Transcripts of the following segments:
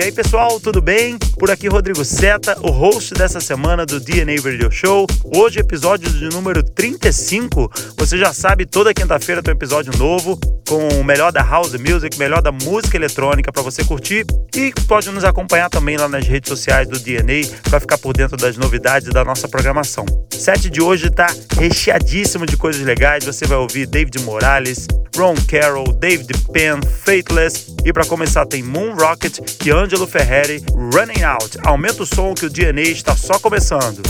E aí pessoal, tudo bem? Por aqui Rodrigo Seta, o host dessa semana do DNA Radio Show. Hoje episódio de número 35. Você já sabe, toda quinta-feira tem um episódio novo com o melhor da house music, melhor da música eletrônica para você curtir e pode nos acompanhar também lá nas redes sociais do DNA para ficar por dentro das novidades da nossa programação. Set de hoje está recheadíssimo de coisas legais. Você vai ouvir David Morales, Ron Carroll, David Penn, Faithless e para começar tem Moon Rocket e Angelo Ferreri, Running Out. Aumenta o som que o DNA está só começando.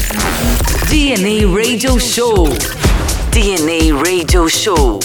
DNA Radio Show. DNA Radio Show.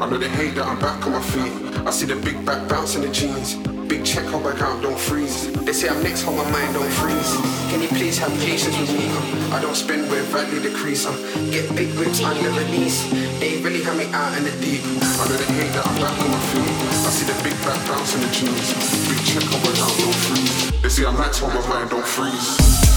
I know they hate that I'm back on my feet. I see the big back bouncing the jeans. Big check, come back out, don't freeze. They say I'm next, hold my mind, don't freeze. Can you please have patience with me? I don't spend where value decrease. I get big whips under the release. They really have me out in the deep. I know they hate that I'm back on my feet. I see the big back bouncing the jeans. Big check, come back out, don't freeze. They say I'm next, hold my mind, don't freeze.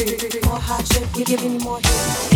More hardship, you're giving you more heat.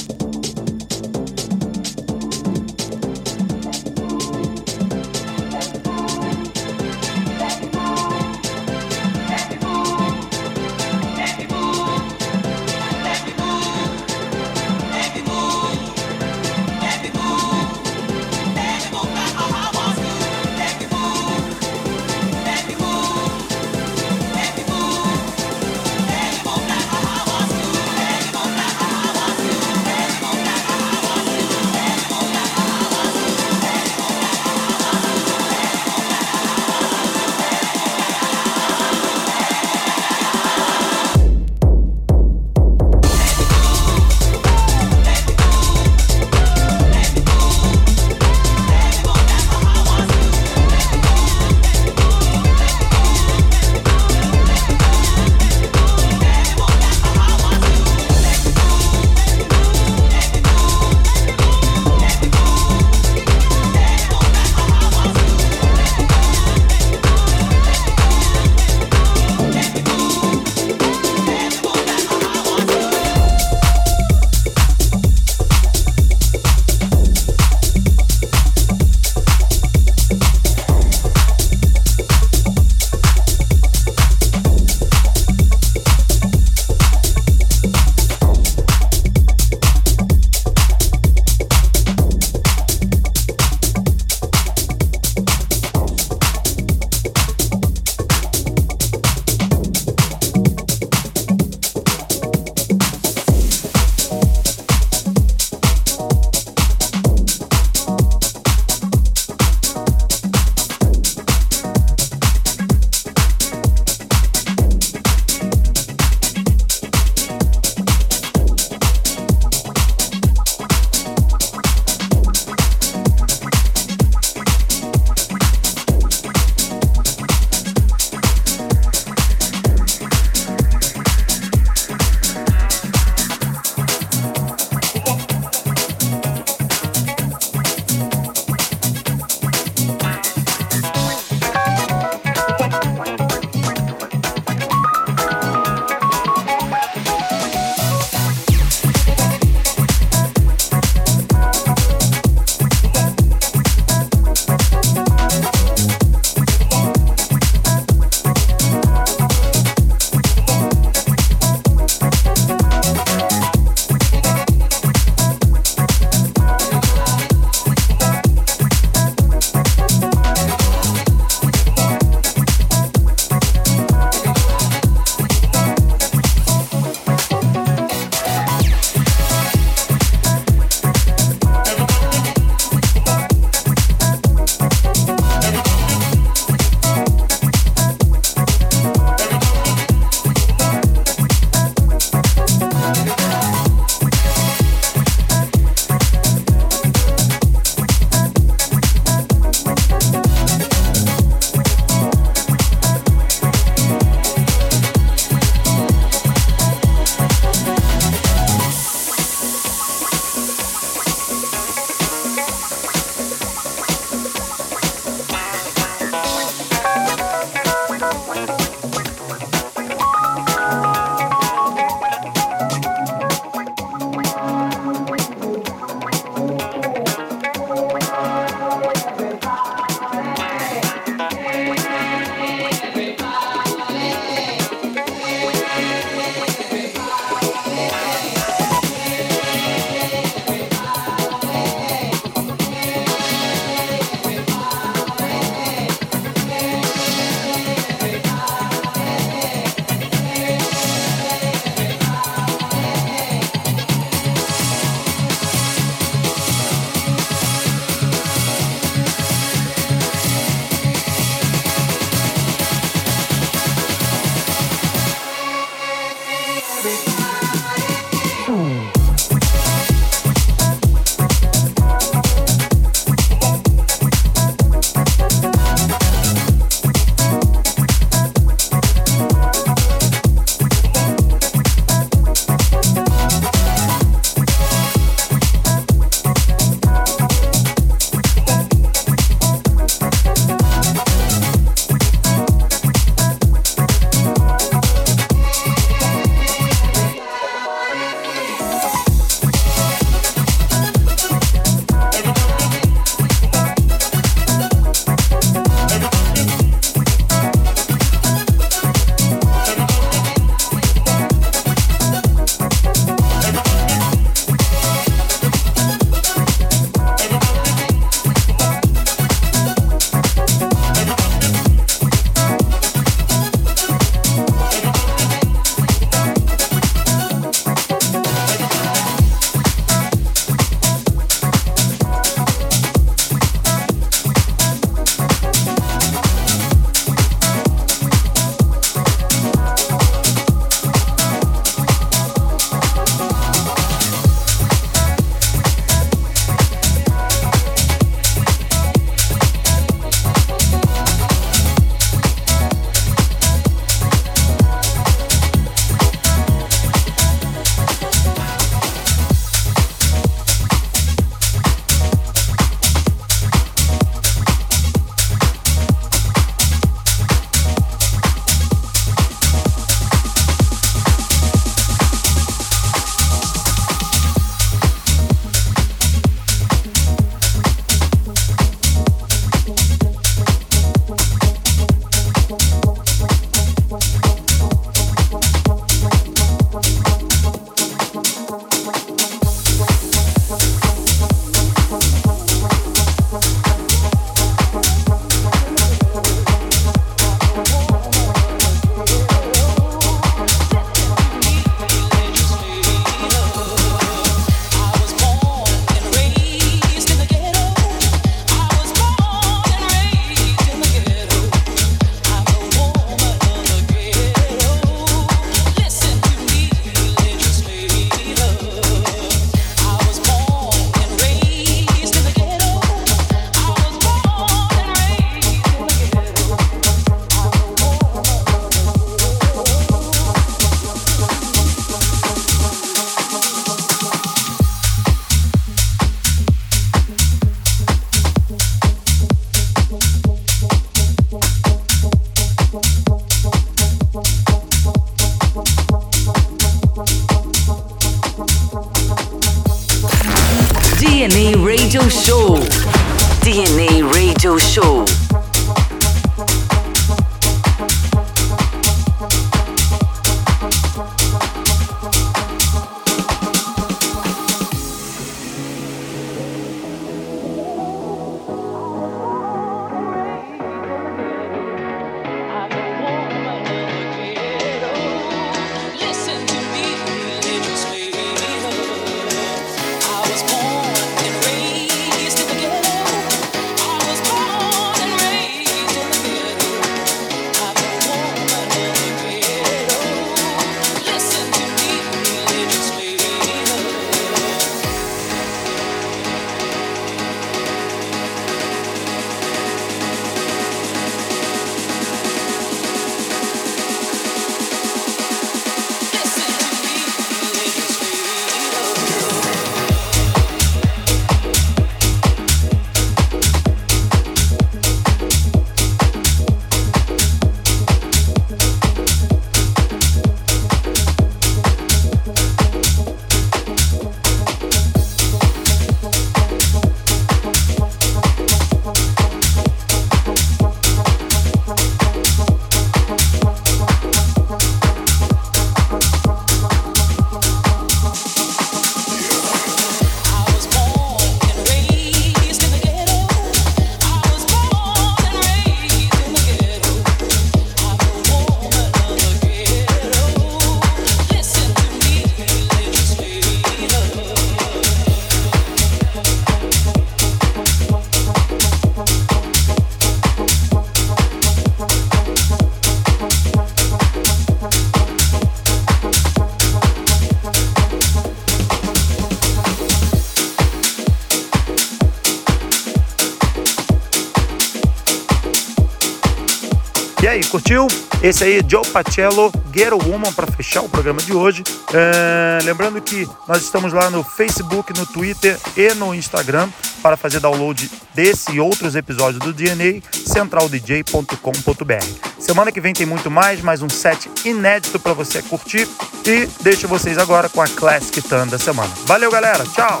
Curtiu? Esse aí, Joe Pacello, Get a Woman, para fechar o programa de hoje. É, lembrando que nós estamos lá no Facebook, no Twitter e no Instagram para fazer download desse e outros episódios do DNA, centraldj.com.br. Semana que vem tem muito mais, mais um set inédito para você curtir e deixo vocês agora com a Classic Tan da semana. Valeu, galera. Tchau.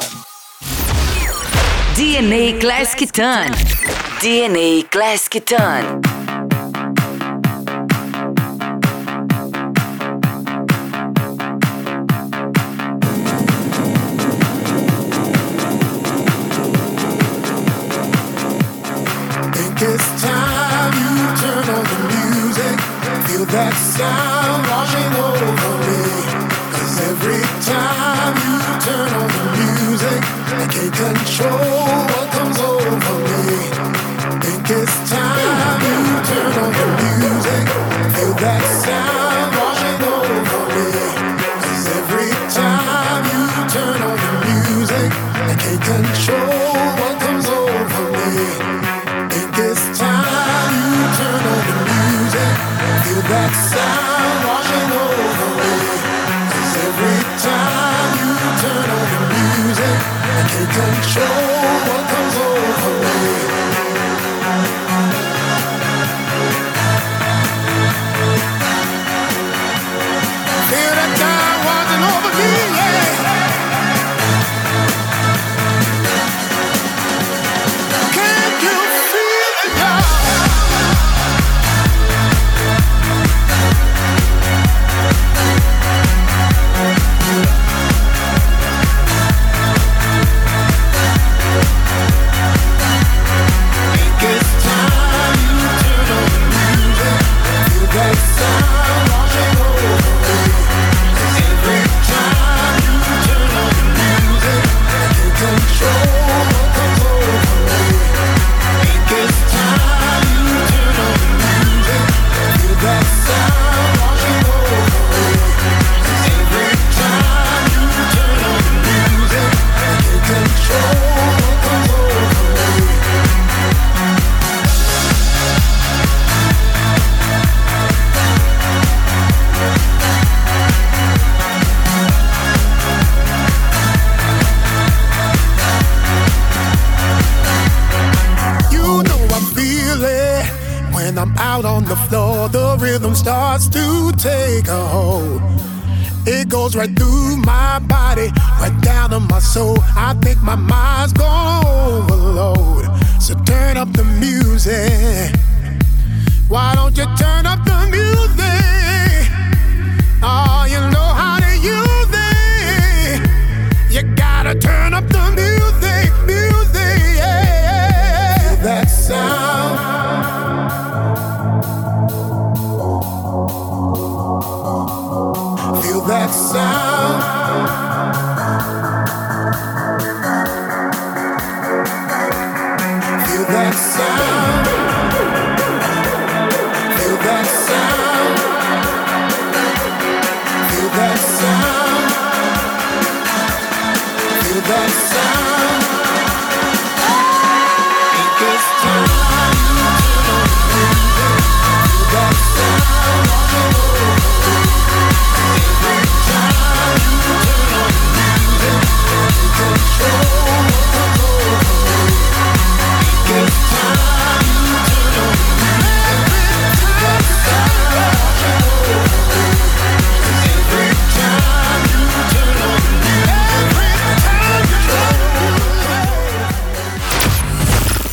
DNA Classic Tan. DNA Classic Tan. That sound washing over me. Cause every time you turn on the music, I can't control take a hold. It goes right through my body right down to my soul. I think my mind's gone overload. So turn up the music. Why don't you turn up the music?